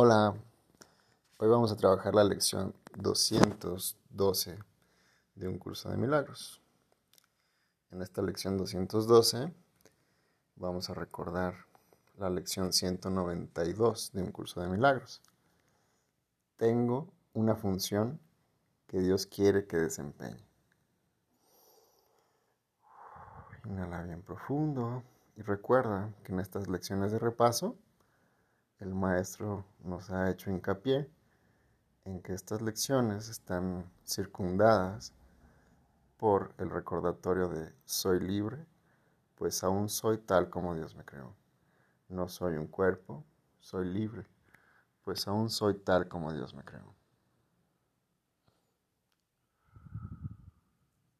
Hola, hoy vamos a trabajar la lección 212 de un curso de milagros. En esta lección 212 vamos a recordar la lección 192 de un curso de milagros. Tengo una función que Dios quiere que desempeñe. Inhala bien profundo y recuerda que en estas lecciones de repaso el maestro nos ha hecho hincapié en que estas lecciones están circundadas por el recordatorio de soy libre, pues aún soy tal como Dios me creó. No soy un cuerpo, soy libre, pues aún soy tal como Dios me creó.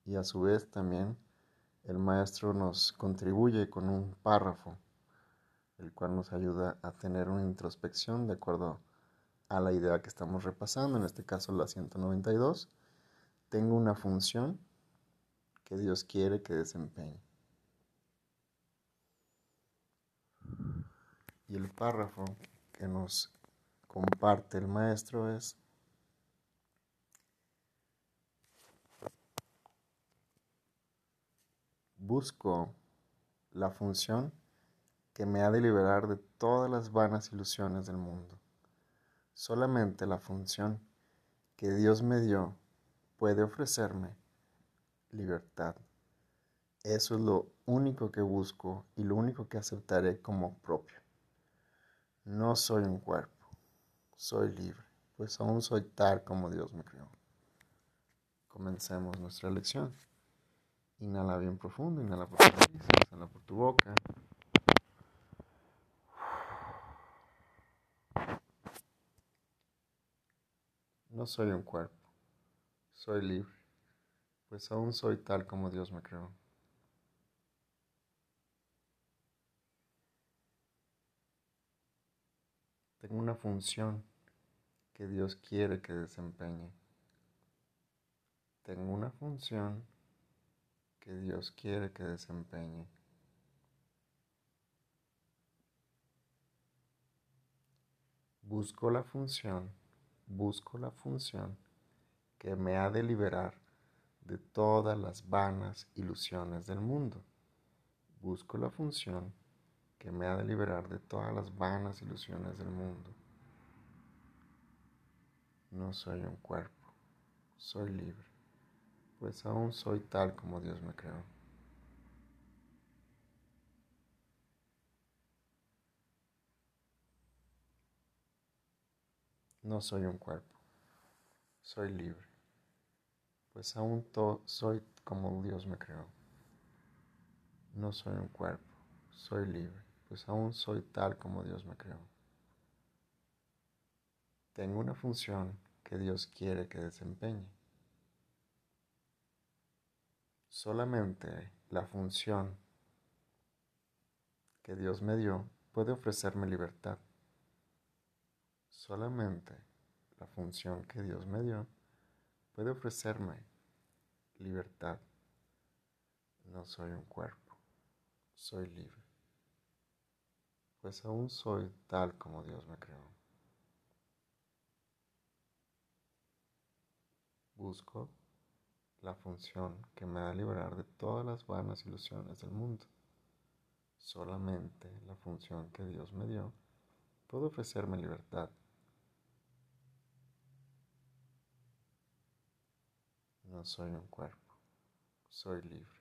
Y a su vez también el maestro nos contribuye con un párrafo el cual nos ayuda a tener una introspección de acuerdo a la idea que estamos repasando, en este caso la 192. Tengo una función que Dios quiere que desempeñe. Y el párrafo que nos comparte el maestro es busco la función que me ha de liberar de todas las vanas ilusiones del mundo. Solamente la función que Dios me dio puede ofrecerme libertad. Eso es lo único que busco y lo único que aceptaré como propio. No soy un cuerpo, soy libre, pues aún soy tal como Dios me creó. Comencemos nuestra lección. Inhala bien profundo, inhala por tu nariz, exhala por tu boca. No soy un cuerpo, soy libre, pues aún soy tal como Dios me creó. Tengo una función que Dios quiere que desempeñe. Tengo una función que Dios quiere que desempeñe. Busco la función busco la función que me ha de liberar de todas las vanas ilusiones del mundo. Busco la función que me ha de liberar de todas las vanas ilusiones del mundo. No soy un cuerpo, soy libre, pues aún soy tal como Dios me creó. No soy un cuerpo, soy libre, pues aún soy como Dios me creó. No soy un cuerpo, soy libre, pues aún soy tal como Dios me creó. Tengo una función que Dios quiere que desempeñe. Solamente la función que Dios me dio puede ofrecerme libertad. Solamente la función que Dios me dio puede ofrecerme libertad. No soy un cuerpo, soy libre, pues aún soy tal como Dios me creó. Busco la función que me da liberar de todas las vanas ilusiones del mundo. Solamente la función que Dios me dio puede ofrecerme libertad No soy un cuerpo, soy libre,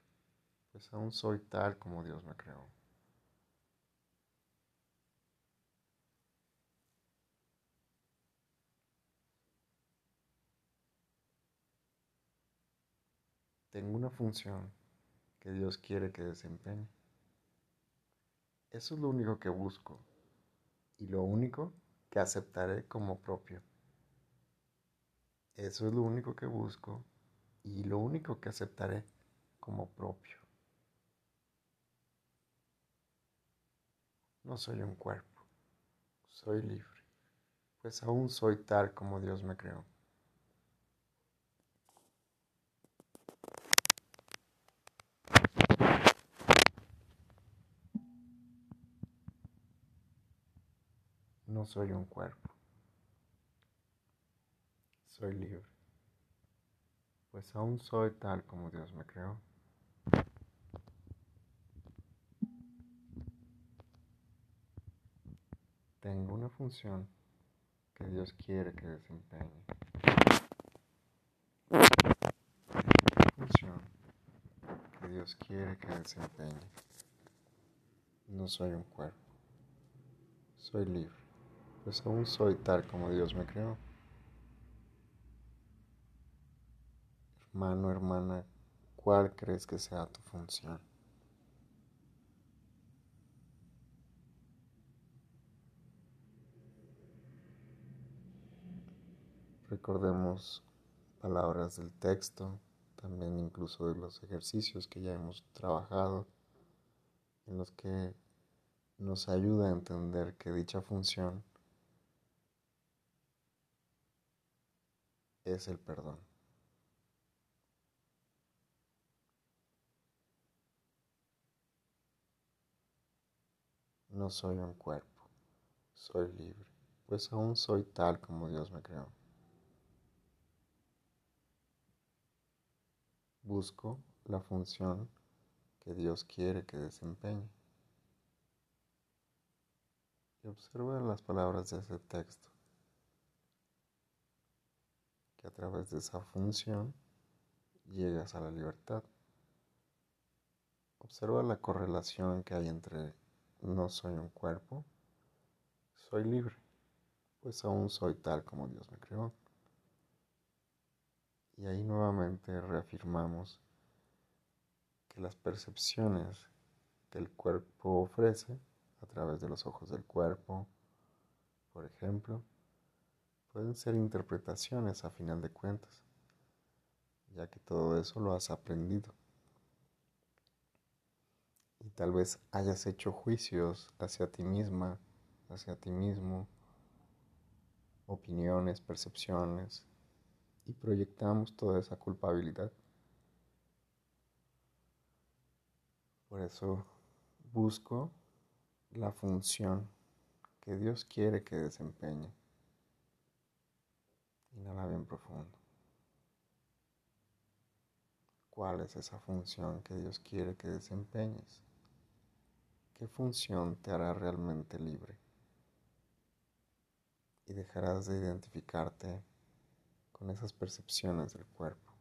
pues aún soy tal como Dios me creó. Tengo una función que Dios quiere que desempeñe. Eso es lo único que busco y lo único que aceptaré como propio. Eso es lo único que busco y lo único que aceptaré como propio. No soy un cuerpo, soy libre, pues aún soy tal como Dios me creó. No soy un cuerpo, Soy libre, pues aún soy tal como Dios me creó. Tengo una función que Dios quiere que desempeñe. Una función que Dios quiere que desempeñe. No soy un cuerpo. Soy libre, pues aún soy tal como Dios me creó. Hermano, hermana, ¿cuál crees que sea tu función? Recordemos palabras del texto, también incluso de los ejercicios que ya hemos trabajado, en los que nos ayuda a entender que dicha función es el perdón. No soy un cuerpo, soy libre, pues aún soy tal como Dios me creó. Busco la función que Dios quiere que desempeñe. Y observa las palabras de ese texto, que a través de esa función llegas a la libertad. Observa la correlación que hay entre no soy un cuerpo, soy libre, pues aún soy tal como Dios me creó. Y ahí nuevamente reafirmamos que las percepciones que el cuerpo ofrece a través de los ojos del cuerpo, por ejemplo, pueden ser interpretaciones a final de cuentas, ya que todo eso lo has aprendido y tal vez hayas hecho juicios hacia ti misma, hacia ti mismo, opiniones, percepciones, y proyectamos toda esa culpabilidad. Por eso busco la función que Dios quiere que desempeñe. Inhala bien profundo. ¿Cuál es esa función que Dios quiere que desempeñes? ¿Qué función te hará realmente libre? Y dejarás de identificarte con esas percepciones del cuerpo.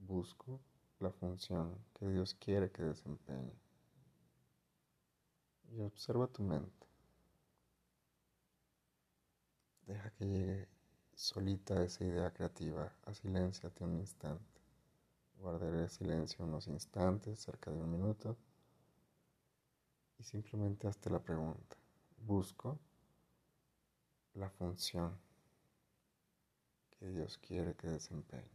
Busco la función que Dios quiere que desempeñe. Y observa tu mente. Deja que llegue solita esa idea creativa. A un instante. Guardaré silencio unos instantes, cerca de un minuto y simplemente hazte la pregunta. Busco la función que Dios quiere que desempeñe.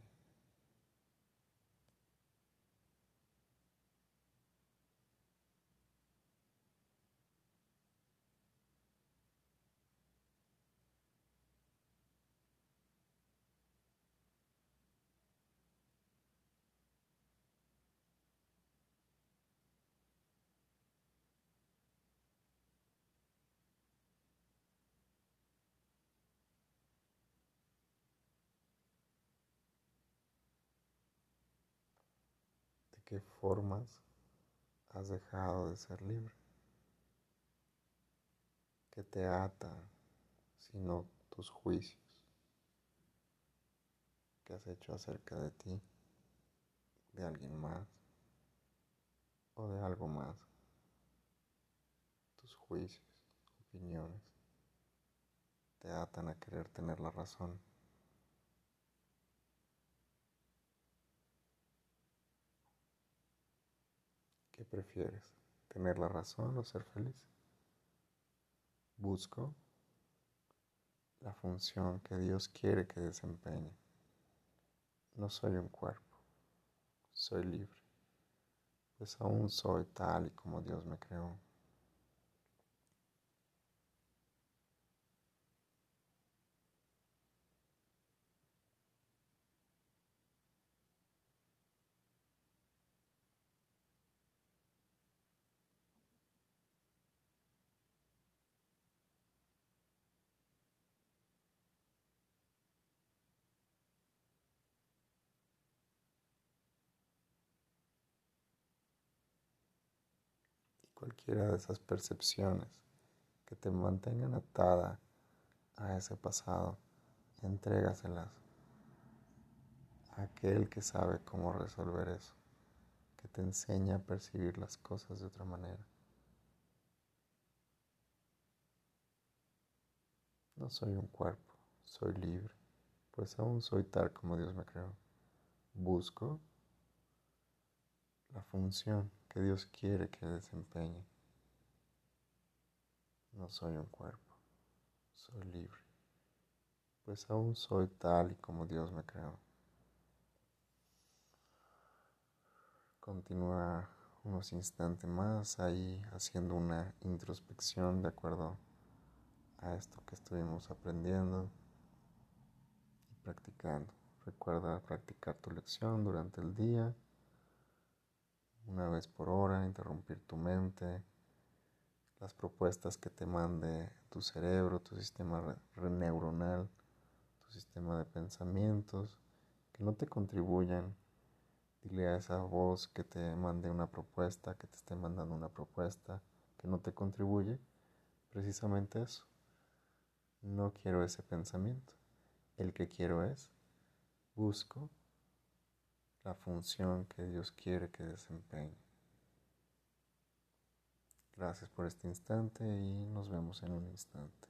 Qué formas has dejado de ser libre, que te ata, sino tus juicios que has hecho acerca de ti, de alguien más o de algo más, tus juicios, opiniones, te atan a querer tener la razón. ¿Qué prefieres? ¿Tener la razón o ser feliz? Busco la función que Dios quiere que desempeñe. No soy un cuerpo, soy libre, pues aún soy tal y como Dios me creó. Cualquiera de esas percepciones que te mantengan atada a ese pasado, entrégaselas a aquel que sabe cómo resolver eso, que te enseña a percibir las cosas de otra manera. No soy un cuerpo, soy libre, pues aún soy tal como Dios me creó. Busco la función que Dios quiere que desempeñe. No soy un cuerpo, soy libre, pues aún soy tal y como Dios me creó. Continúa unos instantes más ahí haciendo una introspección de acuerdo a esto que estuvimos aprendiendo y practicando. Recuerda practicar tu lección durante el día, una vez por hora, interrumpir tu mente, las propuestas que te mande tu cerebro, tu sistema neuronal, tu sistema de pensamientos, que no te contribuyan. Dile a esa voz que te mande una propuesta, que te esté mandando una propuesta, que no te contribuye, precisamente eso. No quiero ese pensamiento. El que quiero es, busco la función que Dios quiere que desempeñe. Gracias por este instante y nos vemos en un instante.